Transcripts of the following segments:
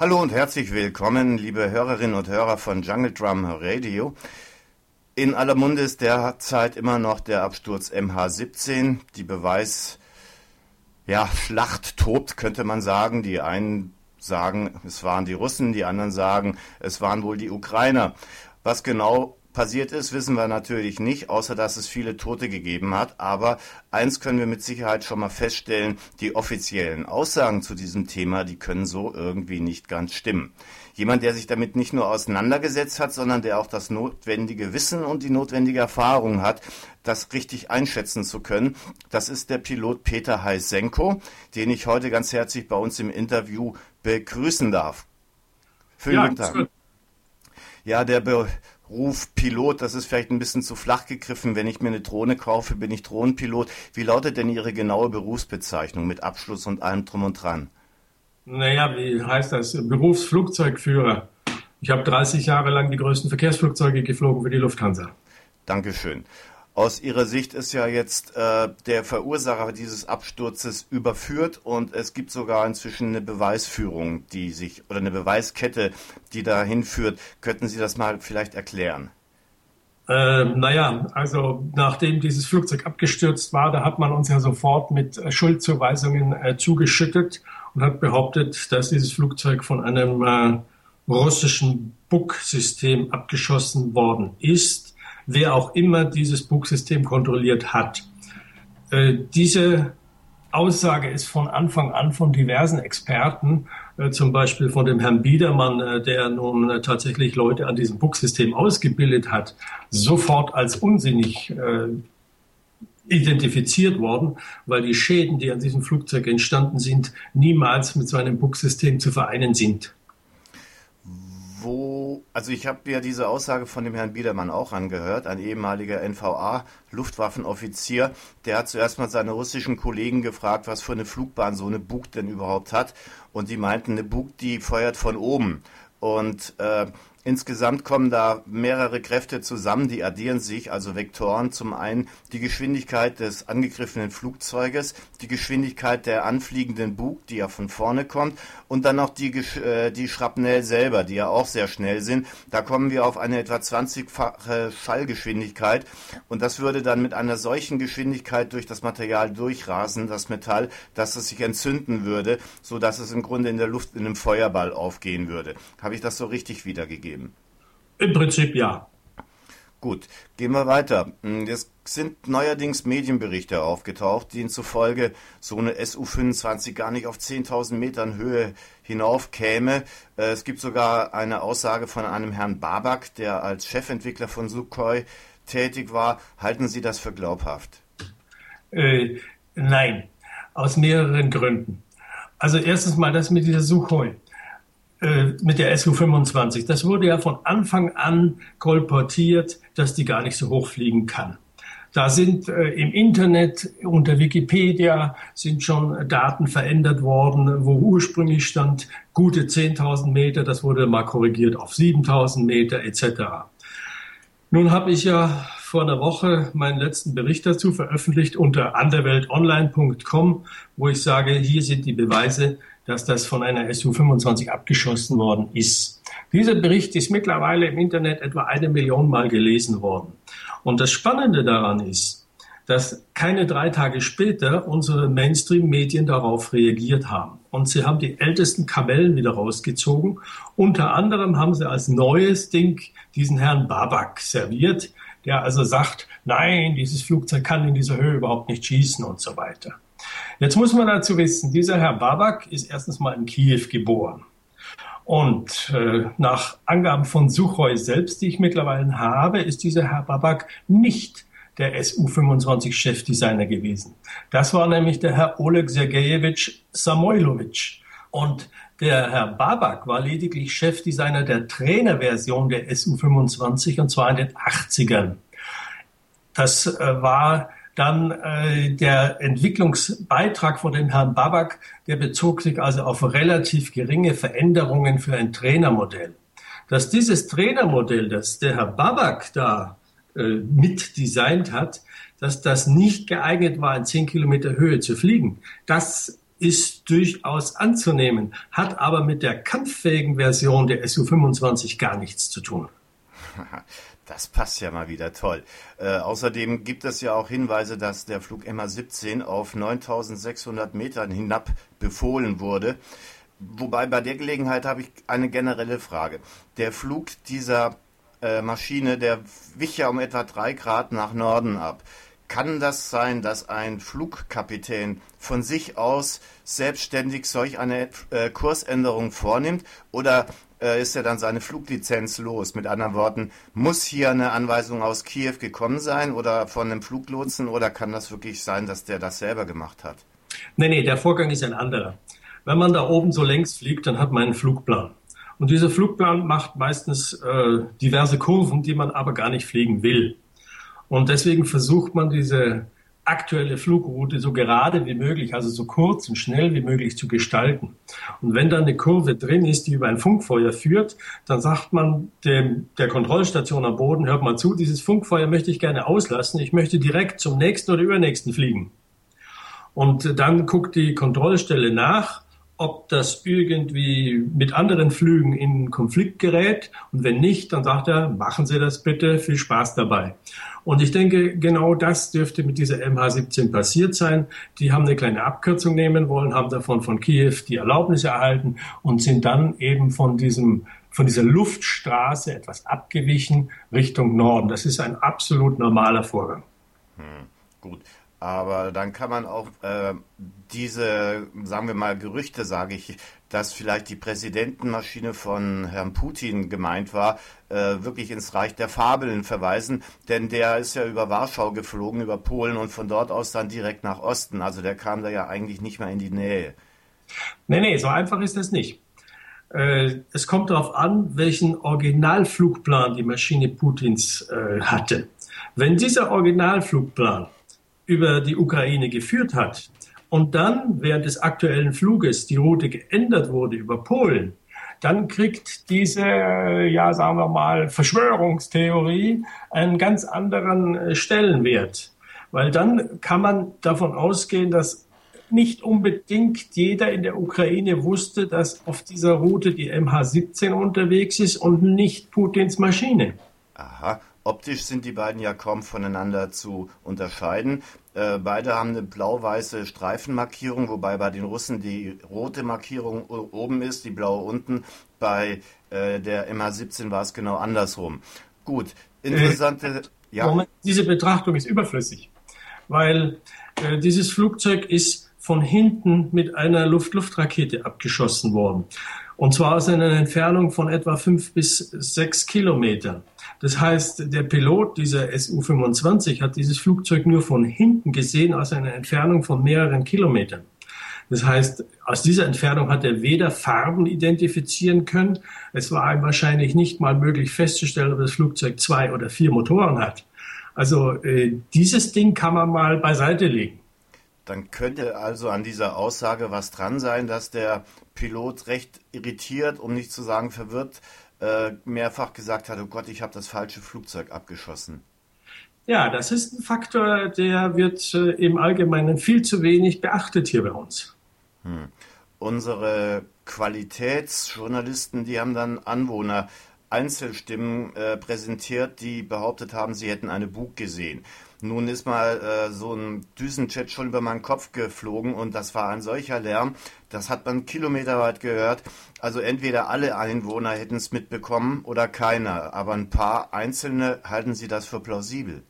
Hallo und herzlich willkommen, liebe Hörerinnen und Hörer von Jungle Drum Radio. In aller Munde ist derzeit immer noch der Absturz MH17. Die Beweis, ja, Schlacht tobt, könnte man sagen. Die einen sagen, es waren die Russen, die anderen sagen, es waren wohl die Ukrainer. Was genau passiert ist, wissen wir natürlich nicht, außer dass es viele Tote gegeben hat. Aber eins können wir mit Sicherheit schon mal feststellen, die offiziellen Aussagen zu diesem Thema, die können so irgendwie nicht ganz stimmen. Jemand, der sich damit nicht nur auseinandergesetzt hat, sondern der auch das notwendige Wissen und die notwendige Erfahrung hat, das richtig einschätzen zu können, das ist der Pilot Peter Heisenko, den ich heute ganz herzlich bei uns im Interview begrüßen darf. Vielen ja, Tag. Ja, der Ruf Pilot, das ist vielleicht ein bisschen zu flach gegriffen. Wenn ich mir eine Drohne kaufe, bin ich Drohnenpilot. Wie lautet denn Ihre genaue Berufsbezeichnung mit Abschluss und allem drum und dran? Naja, wie heißt das? Berufsflugzeugführer. Ich habe 30 Jahre lang die größten Verkehrsflugzeuge geflogen für die Lufthansa. Dankeschön. Aus Ihrer Sicht ist ja jetzt äh, der Verursacher dieses Absturzes überführt und es gibt sogar inzwischen eine Beweisführung, die sich oder eine Beweiskette, die dahin führt. Könnten Sie das mal vielleicht erklären? Äh, naja, also nachdem dieses Flugzeug abgestürzt war, da hat man uns ja sofort mit äh, Schuldzuweisungen äh, zugeschüttet und hat behauptet, dass dieses Flugzeug von einem äh, russischen Bug-System abgeschossen worden ist wer auch immer dieses Buchsystem kontrolliert hat. Äh, diese Aussage ist von Anfang an von diversen Experten, äh, zum Beispiel von dem Herrn Biedermann, äh, der nun äh, tatsächlich Leute an diesem Buchsystem ausgebildet hat, sofort als unsinnig äh, identifiziert worden, weil die Schäden, die an diesem Flugzeug entstanden sind, niemals mit so einem Buchsystem zu vereinen sind wo, also ich habe ja diese Aussage von dem Herrn Biedermann auch angehört, ein ehemaliger NVA-Luftwaffenoffizier, der hat zuerst mal seine russischen Kollegen gefragt, was für eine Flugbahn so eine Bug denn überhaupt hat. Und die meinten, eine Bug, die feuert von oben. Und äh, Insgesamt kommen da mehrere Kräfte zusammen, die addieren sich, also Vektoren. Zum einen die Geschwindigkeit des angegriffenen Flugzeuges, die Geschwindigkeit der anfliegenden Bug, die ja von vorne kommt, und dann noch die, äh, die Schrapnell selber, die ja auch sehr schnell sind. Da kommen wir auf eine etwa 20-fache Schallgeschwindigkeit und das würde dann mit einer solchen Geschwindigkeit durch das Material durchrasen, das Metall, dass es sich entzünden würde, so dass es im Grunde in der Luft in einem Feuerball aufgehen würde. Habe ich das so richtig wiedergegeben? Im Prinzip ja. Gut, gehen wir weiter. Hm, es sind neuerdings Medienberichte aufgetaucht, denen zufolge so eine SU-25 gar nicht auf 10.000 Metern Höhe hinauf käme. Äh, es gibt sogar eine Aussage von einem Herrn Babak, der als Chefentwickler von Sukhoi tätig war. Halten Sie das für glaubhaft? Äh, nein, aus mehreren Gründen. Also erstens mal das mit dieser Sukhoi. Äh, mit der SU-25. Das wurde ja von Anfang an kolportiert, dass die gar nicht so hoch fliegen kann. Da sind äh, im Internet unter Wikipedia sind schon Daten verändert worden, wo ursprünglich stand gute 10.000 Meter, das wurde mal korrigiert auf 7.000 Meter etc. Nun habe ich ja vor einer Woche meinen letzten Bericht dazu veröffentlicht unter anderweltonline.com, wo ich sage, hier sind die Beweise, dass das von einer Su-25 abgeschossen worden ist. Dieser Bericht ist mittlerweile im Internet etwa eine Million Mal gelesen worden. Und das Spannende daran ist, dass keine drei Tage später unsere Mainstream-Medien darauf reagiert haben. Und sie haben die ältesten Kamellen wieder rausgezogen. Unter anderem haben sie als neues Ding diesen Herrn Babak serviert, der also sagt, nein, dieses Flugzeug kann in dieser Höhe überhaupt nicht schießen und so weiter. Jetzt muss man dazu wissen, dieser Herr Babak ist erstens mal in Kiew geboren. Und äh, nach Angaben von Suchoi selbst, die ich mittlerweile habe, ist dieser Herr Babak nicht der SU-25-Chefdesigner gewesen. Das war nämlich der Herr Oleg Sergejewitsch Samoilowitsch. Und der Herr Babak war lediglich Chefdesigner der Trainerversion der SU-25 und zwar in den 80ern. Das äh, war dann äh, der Entwicklungsbeitrag von dem Herrn Babak, der bezog sich also auf relativ geringe Veränderungen für ein Trainermodell. Dass dieses Trainermodell, das der Herr Babak da äh, mitdesignt hat, dass das nicht geeignet war, in 10 Kilometer Höhe zu fliegen, das ist durchaus anzunehmen, hat aber mit der kampffähigen Version der Su-25 gar nichts zu tun. Das passt ja mal wieder toll. Äh, außerdem gibt es ja auch Hinweise, dass der Flug MH17 auf 9600 Metern hinab befohlen wurde. Wobei bei der Gelegenheit habe ich eine generelle Frage. Der Flug dieser äh, Maschine, der wich ja um etwa drei Grad nach Norden ab. Kann das sein, dass ein Flugkapitän von sich aus selbstständig solch eine äh, Kursänderung vornimmt? Oder äh, ist er dann seine Fluglizenz los? Mit anderen Worten, muss hier eine Anweisung aus Kiew gekommen sein oder von einem Fluglotsen? Oder kann das wirklich sein, dass der das selber gemacht hat? Nee, nee, der Vorgang ist ein anderer. Wenn man da oben so längs fliegt, dann hat man einen Flugplan. Und dieser Flugplan macht meistens äh, diverse Kurven, die man aber gar nicht fliegen will. Und deswegen versucht man diese aktuelle Flugroute so gerade wie möglich, also so kurz und schnell wie möglich zu gestalten. Und wenn dann eine Kurve drin ist, die über ein Funkfeuer führt, dann sagt man dem, der Kontrollstation am Boden, hört mal zu, dieses Funkfeuer möchte ich gerne auslassen, ich möchte direkt zum nächsten oder übernächsten fliegen. Und dann guckt die Kontrollstelle nach ob das irgendwie mit anderen Flügen in Konflikt gerät. Und wenn nicht, dann sagt er, machen Sie das bitte, viel Spaß dabei. Und ich denke, genau das dürfte mit dieser MH17 passiert sein. Die haben eine kleine Abkürzung nehmen wollen, haben davon von Kiew die Erlaubnis erhalten und sind dann eben von diesem von dieser Luftstraße etwas abgewichen Richtung Norden. Das ist ein absolut normaler Vorgang. Hm, gut. Aber dann kann man auch äh, diese, sagen wir mal, Gerüchte, sage ich, dass vielleicht die Präsidentenmaschine von Herrn Putin gemeint war, äh, wirklich ins Reich der Fabeln verweisen. Denn der ist ja über Warschau geflogen, über Polen und von dort aus dann direkt nach Osten. Also der kam da ja eigentlich nicht mehr in die Nähe. Nee, nee, so einfach ist das nicht. Äh, es kommt darauf an, welchen Originalflugplan die Maschine Putins äh, hatte. Wenn dieser Originalflugplan über die Ukraine geführt hat und dann während des aktuellen Fluges die Route geändert wurde über Polen, dann kriegt diese, ja, sagen wir mal, Verschwörungstheorie einen ganz anderen äh, Stellenwert. Weil dann kann man davon ausgehen, dass nicht unbedingt jeder in der Ukraine wusste, dass auf dieser Route die MH17 unterwegs ist und nicht Putins Maschine. Aha. Optisch sind die beiden ja kaum voneinander zu unterscheiden. Äh, beide haben eine blau-weiße Streifenmarkierung, wobei bei den Russen die rote Markierung oben ist, die blaue unten. Bei äh, der MH17 war es genau andersrum. Gut, interessante. Äh, ja. Diese Betrachtung ist überflüssig, weil äh, dieses Flugzeug ist von hinten mit einer Luft-Luft-Rakete abgeschossen worden. Und zwar aus einer Entfernung von etwa fünf bis sechs Kilometern. Das heißt, der Pilot dieser Su-25 hat dieses Flugzeug nur von hinten gesehen aus einer Entfernung von mehreren Kilometern. Das heißt, aus dieser Entfernung hat er weder Farben identifizieren können. Es war ihm wahrscheinlich nicht mal möglich festzustellen, ob das Flugzeug zwei oder vier Motoren hat. Also äh, dieses Ding kann man mal beiseite legen. Dann könnte also an dieser Aussage was dran sein, dass der Pilot recht irritiert, um nicht zu sagen verwirrt, äh, mehrfach gesagt hat, oh Gott, ich habe das falsche Flugzeug abgeschossen. Ja, das ist ein Faktor, der wird äh, im Allgemeinen viel zu wenig beachtet hier bei uns. Hm. Unsere Qualitätsjournalisten, die haben dann Anwohner Einzelstimmen äh, präsentiert, die behauptet haben, sie hätten eine Bug gesehen. Nun ist mal äh, so ein Düsenjet schon über meinen Kopf geflogen und das war ein solcher Lärm, das hat man kilometerweit gehört. Also entweder alle Einwohner hätten es mitbekommen oder keiner, aber ein paar Einzelne halten Sie das für plausibel.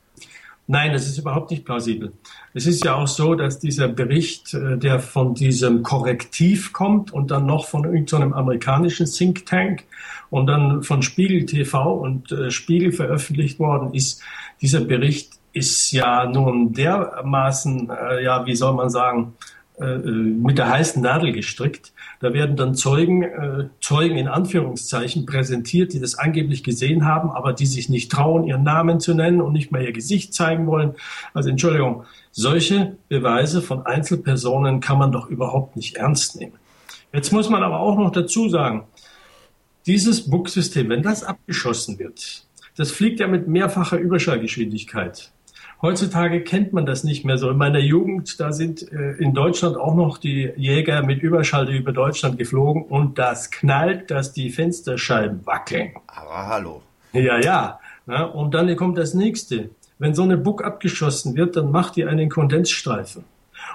Nein, das ist überhaupt nicht plausibel. Es ist ja auch so, dass dieser Bericht, äh, der von diesem Korrektiv kommt und dann noch von irgendeinem amerikanischen Think Tank und dann von Spiegel TV und äh, Spiegel veröffentlicht worden ist, dieser Bericht ist ja nun dermaßen, äh, ja, wie soll man sagen, äh, äh, mit der heißen Nadel gestrickt. Da werden dann Zeugen, äh, Zeugen in Anführungszeichen präsentiert, die das angeblich gesehen haben, aber die sich nicht trauen, ihren Namen zu nennen und nicht mal ihr Gesicht zeigen wollen. Also Entschuldigung, solche Beweise von Einzelpersonen kann man doch überhaupt nicht ernst nehmen. Jetzt muss man aber auch noch dazu sagen, dieses Bugsystem, wenn das abgeschossen wird, das fliegt ja mit mehrfacher Überschallgeschwindigkeit. Heutzutage kennt man das nicht mehr so. In meiner Jugend, da sind äh, in Deutschland auch noch die Jäger mit Überschalte über Deutschland geflogen und das knallt, dass die Fensterscheiben wackeln. Aber hallo. Ja, ja. ja und dann kommt das nächste. Wenn so eine Buck abgeschossen wird, dann macht die einen Kondensstreifen.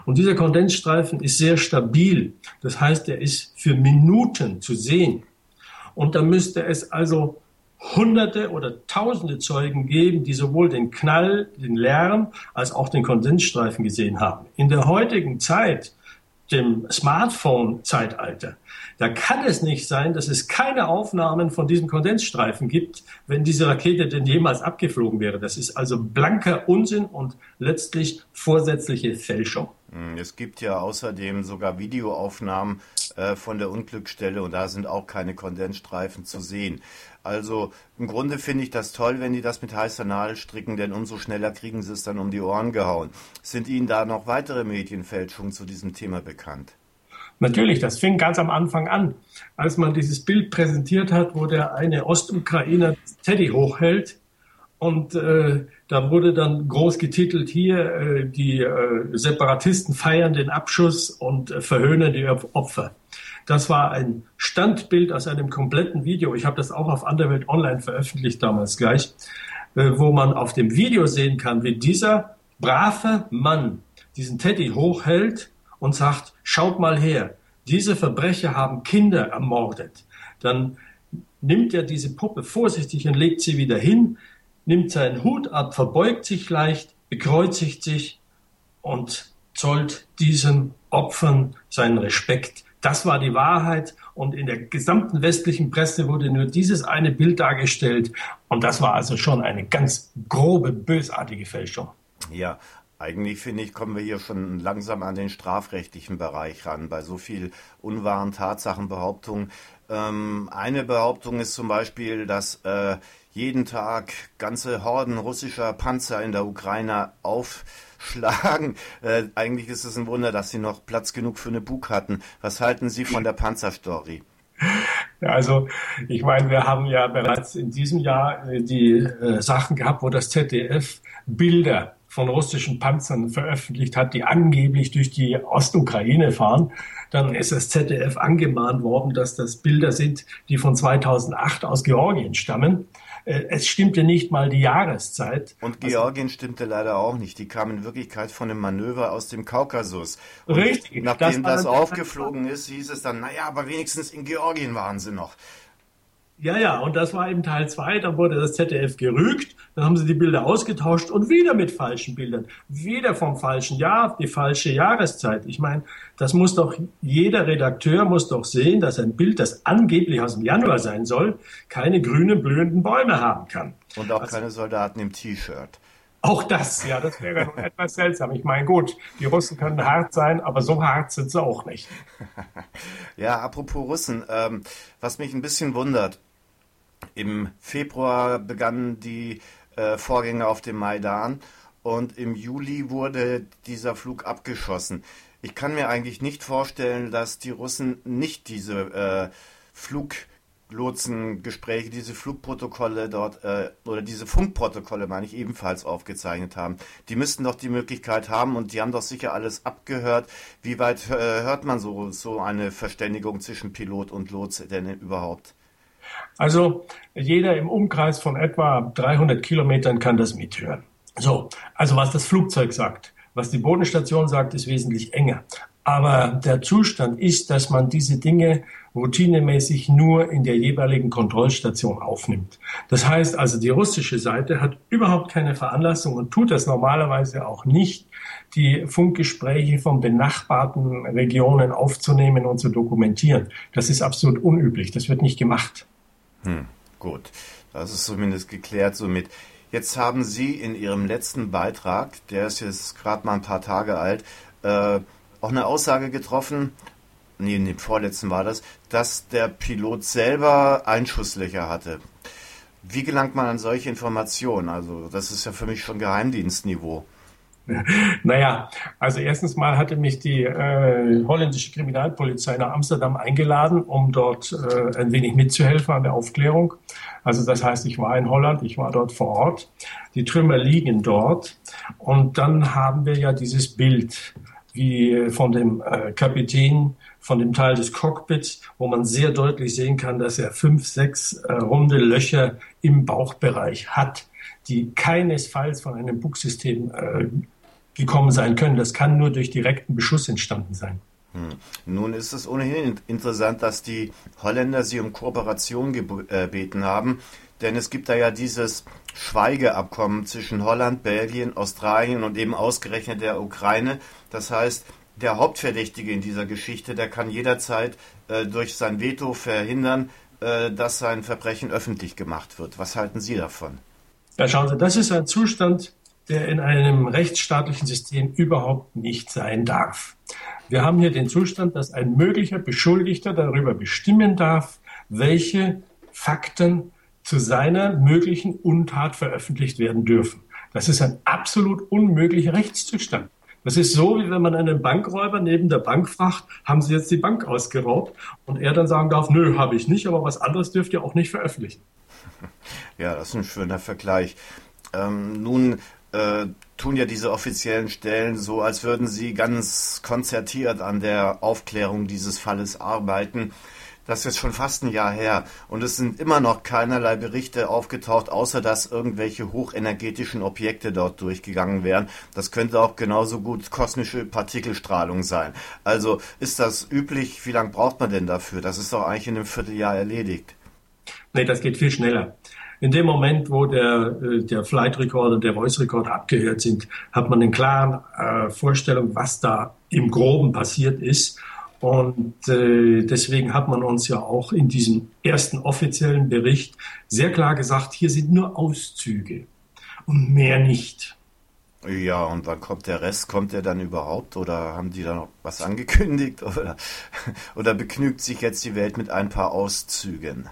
Und dieser Kondensstreifen ist sehr stabil. Das heißt, er ist für Minuten zu sehen. Und da müsste es also Hunderte oder Tausende Zeugen geben, die sowohl den Knall, den Lärm als auch den Kondensstreifen gesehen haben. In der heutigen Zeit, dem Smartphone-Zeitalter, da kann es nicht sein, dass es keine Aufnahmen von diesem Kondensstreifen gibt, wenn diese Rakete denn jemals abgeflogen wäre. Das ist also blanker Unsinn und letztlich vorsätzliche Fälschung. Hm, es gibt ja außerdem sogar Videoaufnahmen äh, von der Unglücksstelle und da sind auch keine Kondensstreifen zu sehen. Also im Grunde finde ich das toll, wenn die das mit heißer Nadel stricken, denn umso schneller kriegen sie es dann um die Ohren gehauen. Sind Ihnen da noch weitere Medienfälschungen zu diesem Thema bekannt? Natürlich, das fing ganz am Anfang an, als man dieses Bild präsentiert hat, wo der eine Ostukrainer Teddy hochhält und äh, da wurde dann groß getitelt hier, äh, die äh, Separatisten feiern den Abschuss und äh, verhöhnen die Opfer. Das war ein Standbild aus einem kompletten Video. Ich habe das auch auf Underwelt Online veröffentlicht damals gleich, äh, wo man auf dem Video sehen kann, wie dieser brave Mann diesen Teddy hochhält und sagt, schaut mal her, diese Verbrecher haben Kinder ermordet. Dann nimmt er diese Puppe vorsichtig und legt sie wieder hin, nimmt seinen Hut ab, verbeugt sich leicht, bekreuzigt sich und zollt diesen Opfern seinen Respekt. Das war die Wahrheit und in der gesamten westlichen Presse wurde nur dieses eine Bild dargestellt und das war also schon eine ganz grobe, bösartige Fälschung. Ja, eigentlich finde ich, kommen wir hier schon langsam an den strafrechtlichen Bereich ran, bei so viel unwahren Tatsachenbehauptungen. Ähm, eine Behauptung ist zum Beispiel, dass äh, jeden Tag ganze Horden russischer Panzer in der Ukraine aufschlagen. Äh, eigentlich ist es ein Wunder, dass sie noch Platz genug für eine Bug hatten. Was halten Sie von der Panzerstory? Also ich meine, wir haben ja bereits in diesem Jahr äh, die äh, Sachen gehabt, wo das ZDF Bilder von russischen Panzern veröffentlicht hat, die angeblich durch die Ostukraine fahren, dann ist das ZDF angemahnt worden, dass das Bilder sind, die von 2008 aus Georgien stammen. Äh, es stimmte nicht mal die Jahreszeit. Und Georgien also, stimmte leider auch nicht. Die kam in Wirklichkeit von einem Manöver aus dem Kaukasus. Und richtig. Nachdem das, das aufgeflogen ist, hieß es dann, naja, aber wenigstens in Georgien waren sie noch. Ja, ja, und das war eben Teil 2, dann wurde das ZDF gerügt, dann haben sie die Bilder ausgetauscht und wieder mit falschen Bildern, wieder vom falschen Jahr, die falsche Jahreszeit. Ich meine, das muss doch, jeder Redakteur muss doch sehen, dass ein Bild, das angeblich aus dem Januar sein soll, keine grünen, blühenden Bäume haben kann. Und auch also, keine Soldaten im T-Shirt. Auch das, ja, das wäre noch etwas seltsam. Ich meine, gut, die Russen können hart sein, aber so hart sind sie auch nicht. ja, apropos Russen, ähm, was mich ein bisschen wundert, im Februar begannen die äh, Vorgänge auf dem Maidan und im Juli wurde dieser Flug abgeschossen. Ich kann mir eigentlich nicht vorstellen, dass die Russen nicht diese äh, Fluglotsengespräche, diese Flugprotokolle dort äh, oder diese Funkprotokolle, meine ich, ebenfalls aufgezeichnet haben. Die müssten doch die Möglichkeit haben und die haben doch sicher alles abgehört. Wie weit äh, hört man so, so eine Verständigung zwischen Pilot und Lotse denn überhaupt? Also jeder im Umkreis von etwa 300 Kilometern kann das mithören. So, also was das Flugzeug sagt, was die Bodenstation sagt, ist wesentlich enger. Aber der Zustand ist, dass man diese Dinge routinemäßig nur in der jeweiligen Kontrollstation aufnimmt. Das heißt also, die russische Seite hat überhaupt keine Veranlassung und tut das normalerweise auch nicht, die Funkgespräche von benachbarten Regionen aufzunehmen und zu dokumentieren. Das ist absolut unüblich. Das wird nicht gemacht. Hm, gut, das ist zumindest geklärt somit. Jetzt haben Sie in Ihrem letzten Beitrag, der ist jetzt gerade mal ein paar Tage alt, äh, auch eine Aussage getroffen, nee, in dem vorletzten war das, dass der Pilot selber Einschusslöcher hatte. Wie gelangt man an solche Informationen? Also, das ist ja für mich schon Geheimdienstniveau. Naja, also erstens mal hatte mich die äh, holländische Kriminalpolizei nach Amsterdam eingeladen, um dort äh, ein wenig mitzuhelfen an der Aufklärung. Also das heißt, ich war in Holland, ich war dort vor Ort. Die Trümmer liegen dort. Und dann haben wir ja dieses Bild wie von dem äh, Kapitän von dem Teil des Cockpits, wo man sehr deutlich sehen kann, dass er fünf, sechs äh, runde Löcher im Bauchbereich hat, die keinesfalls von einem Bugsystem äh, gekommen sein können. Das kann nur durch direkten Beschuss entstanden sein. Hm. Nun ist es ohnehin interessant, dass die Holländer sie um Kooperation gebeten äh, haben, denn es gibt da ja dieses Schweigeabkommen zwischen Holland, Belgien, Australien und eben ausgerechnet der Ukraine. Das heißt, der Hauptverdächtige in dieser Geschichte, der kann jederzeit äh, durch sein Veto verhindern, äh, dass sein Verbrechen öffentlich gemacht wird. Was halten Sie davon? Ja, schauen Sie, das ist ein Zustand, der in einem rechtsstaatlichen System überhaupt nicht sein darf. Wir haben hier den Zustand, dass ein möglicher Beschuldigter darüber bestimmen darf, welche Fakten zu seiner möglichen Untat veröffentlicht werden dürfen. Das ist ein absolut unmöglicher Rechtszustand. Das ist so, wie wenn man einen Bankräuber neben der Bank fragt, haben Sie jetzt die Bank ausgeraubt? Und er dann sagen darf, nö, habe ich nicht, aber was anderes dürft ihr auch nicht veröffentlichen. Ja, das ist ein schöner Vergleich. Ähm, nun äh, tun ja diese offiziellen Stellen so, als würden sie ganz konzertiert an der Aufklärung dieses Falles arbeiten. Das ist schon fast ein Jahr her und es sind immer noch keinerlei Berichte aufgetaucht, außer dass irgendwelche hochenergetischen Objekte dort durchgegangen wären. Das könnte auch genauso gut kosmische Partikelstrahlung sein. Also ist das üblich? Wie lange braucht man denn dafür? Das ist doch eigentlich in einem Vierteljahr erledigt. Nee, das geht viel schneller. In dem Moment, wo der, äh, der Flight Recorder und der Voice Recorder abgehört sind, hat man eine klare äh, Vorstellung, was da im Groben passiert ist. Und äh, deswegen hat man uns ja auch in diesem ersten offiziellen Bericht sehr klar gesagt, hier sind nur Auszüge und mehr nicht. Ja, und wann kommt der Rest? Kommt der dann überhaupt? Oder haben die da noch was angekündigt? Oder, oder begnügt sich jetzt die Welt mit ein paar Auszügen?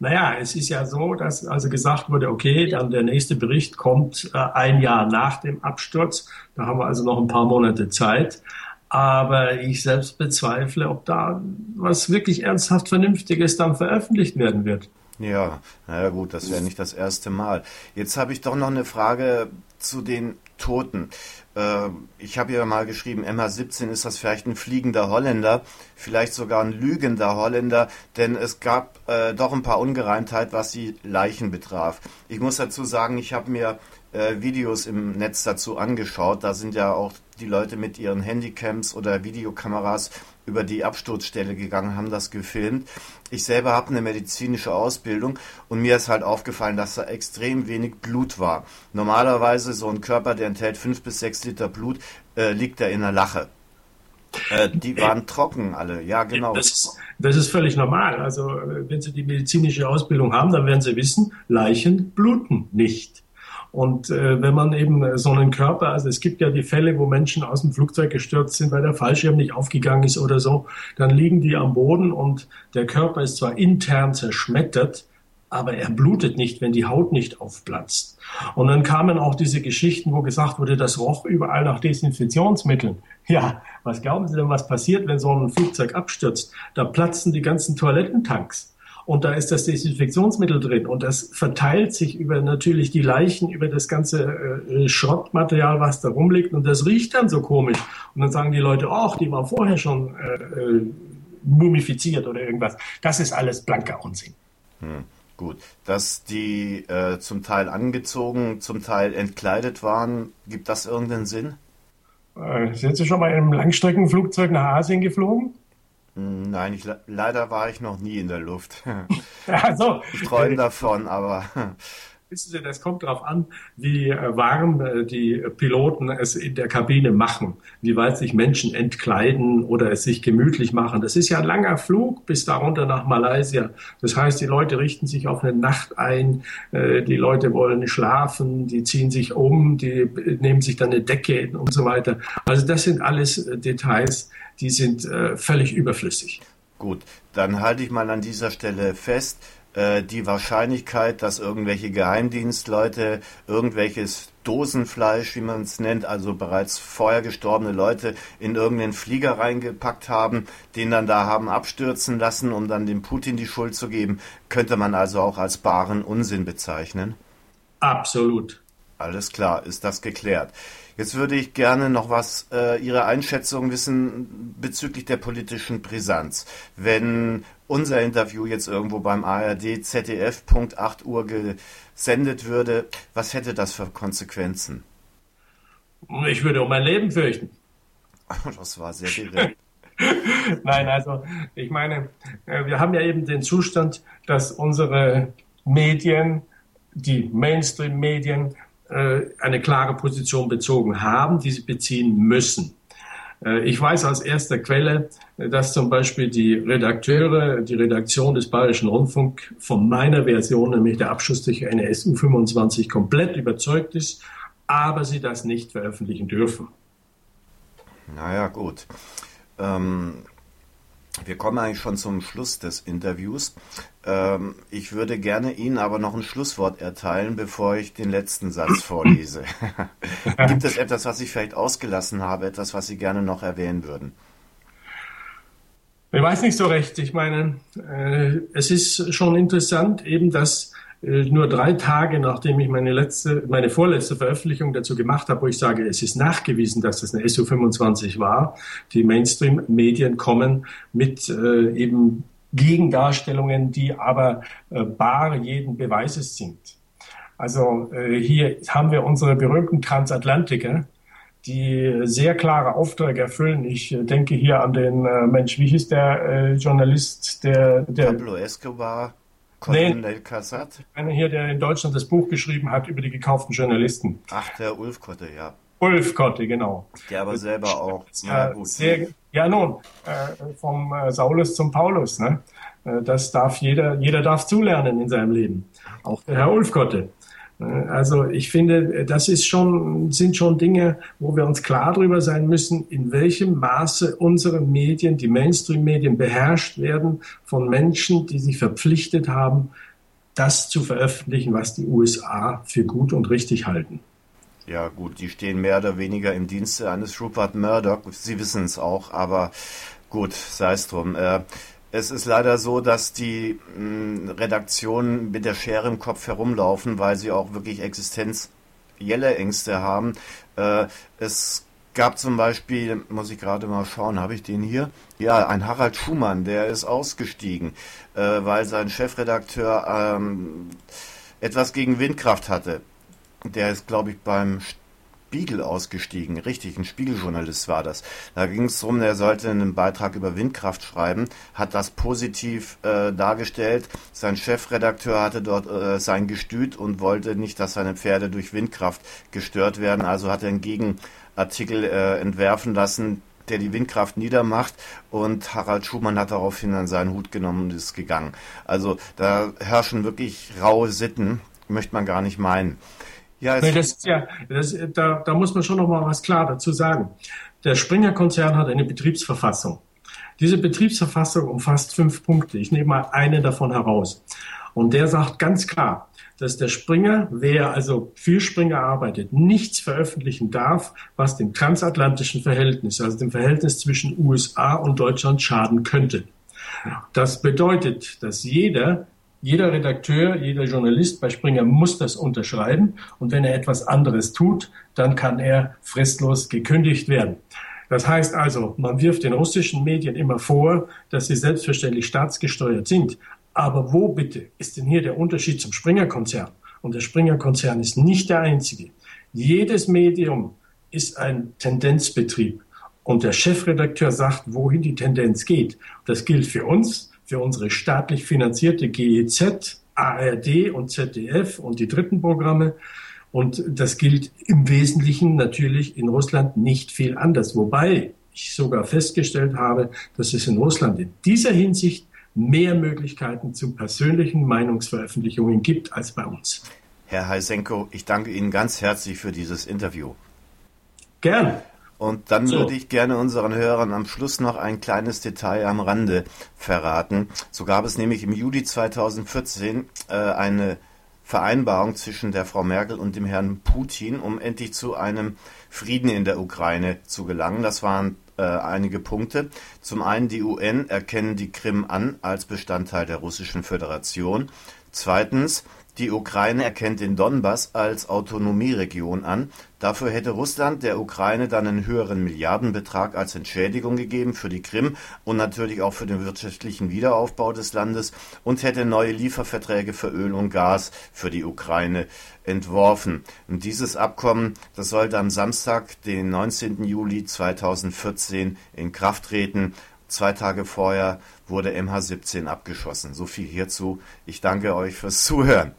Naja, es ist ja so, dass also gesagt wurde, okay, dann der nächste Bericht kommt äh, ein Jahr nach dem Absturz. Da haben wir also noch ein paar Monate Zeit. Aber ich selbst bezweifle, ob da was wirklich ernsthaft Vernünftiges dann veröffentlicht werden wird. Ja, naja gut, das wäre nicht das erste Mal. Jetzt habe ich doch noch eine Frage zu den Toten. Äh, ich habe ja mal geschrieben, MH17 ist das vielleicht ein fliegender Holländer, vielleicht sogar ein lügender Holländer, denn es gab äh, doch ein paar Ungereimtheiten, was die Leichen betraf. Ich muss dazu sagen, ich habe mir äh, Videos im Netz dazu angeschaut. Da sind ja auch die Leute mit ihren Handycams oder Videokameras über die Absturzstelle gegangen, haben das gefilmt. Ich selber habe eine medizinische Ausbildung und mir ist halt aufgefallen, dass da extrem wenig Blut war. Normalerweise so ein Körper, der enthält fünf bis sechs Liter Blut, äh, liegt da in der Lache. Äh, die waren trocken alle, ja genau. Das ist, das ist völlig normal. Also äh, wenn Sie die medizinische Ausbildung haben, dann werden Sie wissen, Leichen bluten nicht. Und äh, wenn man eben so einen Körper, also es gibt ja die Fälle, wo Menschen aus dem Flugzeug gestürzt sind, weil der Fallschirm nicht aufgegangen ist oder so, dann liegen die am Boden und der Körper ist zwar intern zerschmettert, aber er blutet nicht, wenn die Haut nicht aufplatzt. Und dann kamen auch diese Geschichten, wo gesagt wurde, das roch überall nach Desinfektionsmitteln. Ja, was glauben Sie denn, was passiert, wenn so ein Flugzeug abstürzt? Da platzen die ganzen Toilettentanks und da ist das Desinfektionsmittel drin und das verteilt sich über natürlich die Leichen, über das ganze äh, Schrottmaterial, was da rumliegt und das riecht dann so komisch. Und dann sagen die Leute, ach, die war vorher schon äh, äh, mumifiziert oder irgendwas. Das ist alles blanker Unsinn. Hm. Gut, dass die äh, zum Teil angezogen, zum Teil entkleidet waren, gibt das irgendeinen Sinn? Äh, sind Sie schon mal in einem Langstreckenflugzeug nach Asien geflogen? Hm, nein, ich, leider war ich noch nie in der Luft. Also, ich träume davon, aber. Wissen Sie, das kommt darauf an, wie äh, warm äh, die Piloten es in der Kabine machen, wie weit sich Menschen entkleiden oder es sich gemütlich machen. Das ist ja ein langer Flug bis darunter nach Malaysia. Das heißt, die Leute richten sich auf eine Nacht ein, äh, die Leute wollen schlafen, die ziehen sich um, die nehmen sich dann eine Decke und so weiter. Also das sind alles Details, die sind völlig überflüssig. Gut, dann halte ich mal an dieser Stelle fest, äh, die Wahrscheinlichkeit, dass irgendwelche Geheimdienstleute irgendwelches Dosenfleisch, wie man es nennt, also bereits vorher gestorbene Leute in irgendeinen Flieger reingepackt haben, den dann da haben abstürzen lassen, um dann dem Putin die Schuld zu geben, könnte man also auch als baren Unsinn bezeichnen. Absolut. Alles klar, ist das geklärt. Jetzt würde ich gerne noch was äh, Ihre Einschätzung wissen bezüglich der politischen Brisanz. Wenn unser Interview jetzt irgendwo beim ARD ZDF Punkt 8 Uhr gesendet würde, was hätte das für Konsequenzen? Ich würde um mein Leben fürchten. Das war sehr direkt. Nein, also ich meine, äh, wir haben ja eben den Zustand, dass unsere Medien, die Mainstream-Medien, äh, eine klare Position bezogen haben, die sie beziehen müssen. Äh, ich weiß aus erster Quelle, dass zum Beispiel die Redakteure, die Redaktion des Bayerischen Rundfunk von meiner Version, nämlich der Abschuss durch eine SU-25, komplett überzeugt ist, aber sie das nicht veröffentlichen dürfen. Naja, gut. Ähm, wir kommen eigentlich schon zum Schluss des Interviews. Ähm, ich würde gerne Ihnen aber noch ein Schlusswort erteilen, bevor ich den letzten Satz vorlese. Gibt es etwas, was ich vielleicht ausgelassen habe, etwas, was Sie gerne noch erwähnen würden? Ich weiß nicht so recht. Ich meine, äh, es ist schon interessant, eben, dass nur drei Tage nachdem ich meine letzte, meine vorletzte Veröffentlichung dazu gemacht habe, wo ich sage, es ist nachgewiesen, dass es eine SU25 war, die Mainstream-Medien kommen mit äh, eben Gegendarstellungen, die aber äh, bar jeden Beweises sind. Also äh, hier haben wir unsere berühmten Transatlantiker, die sehr klare Aufträge erfüllen. Ich äh, denke hier an den äh, Mensch, wie hieß der äh, Journalist, der, der Pablo Escobar. Colin nee, Cassat? Einer hier, der in Deutschland das Buch geschrieben hat über die gekauften Journalisten. Ach, der Ulf Kotte, ja. Ulf Kotte, genau. Der aber selber auch. Ja, gut. Sehr, ja nun, äh, vom äh, Saulus zum Paulus. Ne? Äh, das darf jeder, jeder darf zulernen in seinem Leben. Auch der Herr Ulf Kotte. Also ich finde, das ist schon, sind schon Dinge, wo wir uns klar darüber sein müssen, in welchem Maße unsere Medien, die Mainstream-Medien beherrscht werden von Menschen, die sich verpflichtet haben, das zu veröffentlichen, was die USA für gut und richtig halten. Ja gut, die stehen mehr oder weniger im Dienste eines Rupert Murdoch. Sie wissen es auch, aber gut, sei es drum. Äh, es ist leider so, dass die mh, hm, Redaktionen mit der Schere im Kopf herumlaufen, weil sie auch wirklich existenzielle Ängste haben. Äh, es gab zum Beispiel, muss ich gerade mal schauen, habe ich den hier? Ja, ein Harald Schumann, der ist ausgestiegen, äh, weil sein Chefredakteur ähm, etwas gegen Windkraft hatte. Der ist, glaube ich, beim Spiegel ausgestiegen. Richtig, ein Spiegeljournalist war das. Da ging es darum, er sollte einen Beitrag über Windkraft schreiben, hat das positiv äh, dargestellt. Sein Chefredakteur hatte dort äh, sein Gestüt und wollte nicht, dass seine Pferde durch Windkraft gestört werden. Also hat er einen Gegenartikel äh, entwerfen lassen, der die Windkraft niedermacht und Harald Schumann hat daraufhin an seinen Hut genommen und ist gegangen. Also da herrschen wirklich raue Sitten, möchte man gar nicht meinen. Ja, nee, das ist ja, das, da, da muss man schon noch mal was klar dazu sagen. Der Springer-Konzern hat eine Betriebsverfassung. Diese Betriebsverfassung umfasst fünf Punkte. Ich nehme mal einen davon heraus. Und der sagt ganz klar, dass der Springer, wer also für Springer arbeitet, nichts veröffentlichen darf, was dem transatlantischen Verhältnis, also dem Verhältnis zwischen USA und Deutschland schaden könnte. Das bedeutet, dass jeder, jeder Redakteur, jeder Journalist bei Springer muss das unterschreiben und wenn er etwas anderes tut, dann kann er fristlos gekündigt werden. Das heißt also, man wirft den russischen Medien immer vor, dass sie selbstverständlich staatsgesteuert sind. Aber wo bitte ist denn hier der Unterschied zum Springer-Konzern? Und der Springer-Konzern ist nicht der einzige. Jedes Medium ist ein Tendenzbetrieb. Und der Chefredakteur sagt, wohin die Tendenz geht. Das gilt für uns, für unsere staatlich finanzierte GEZ, ARD und ZDF und die dritten Programme. Und das gilt im Wesentlichen natürlich in Russland nicht viel anders. Wobei ich sogar festgestellt habe, dass es in Russland in dieser Hinsicht mehr Möglichkeiten zu persönlichen Meinungsveröffentlichungen gibt als bei uns. Herr Heisenko, ich danke Ihnen ganz herzlich für dieses Interview. Gern. Und dann so. würde ich gerne unseren Hörern am Schluss noch ein kleines Detail am Rande verraten. So gab es nämlich im Juli 2014 äh, eine Vereinbarung zwischen der Frau Merkel und dem Herrn Putin, um endlich zu einem Frieden in der Ukraine zu gelangen. Das waren äh, einige Punkte. Zum einen die UN erkennen die Krim an als Bestandteil der Russischen Föderation. Zweitens, die Ukraine erkennt den Donbass als Autonomieregion an. Dafür hätte Russland der Ukraine dann einen höheren Milliardenbetrag als Entschädigung gegeben für die Krim und natürlich auch für den wirtschaftlichen Wiederaufbau des Landes und hätte neue Lieferverträge für Öl und Gas für die Ukraine entworfen. Und dieses Abkommen, das sollte am Samstag, den 19. Juli 2014 in Kraft treten. Zwei Tage vorher wurde MH17 abgeschossen. So viel hierzu. Ich danke euch fürs Zuhören.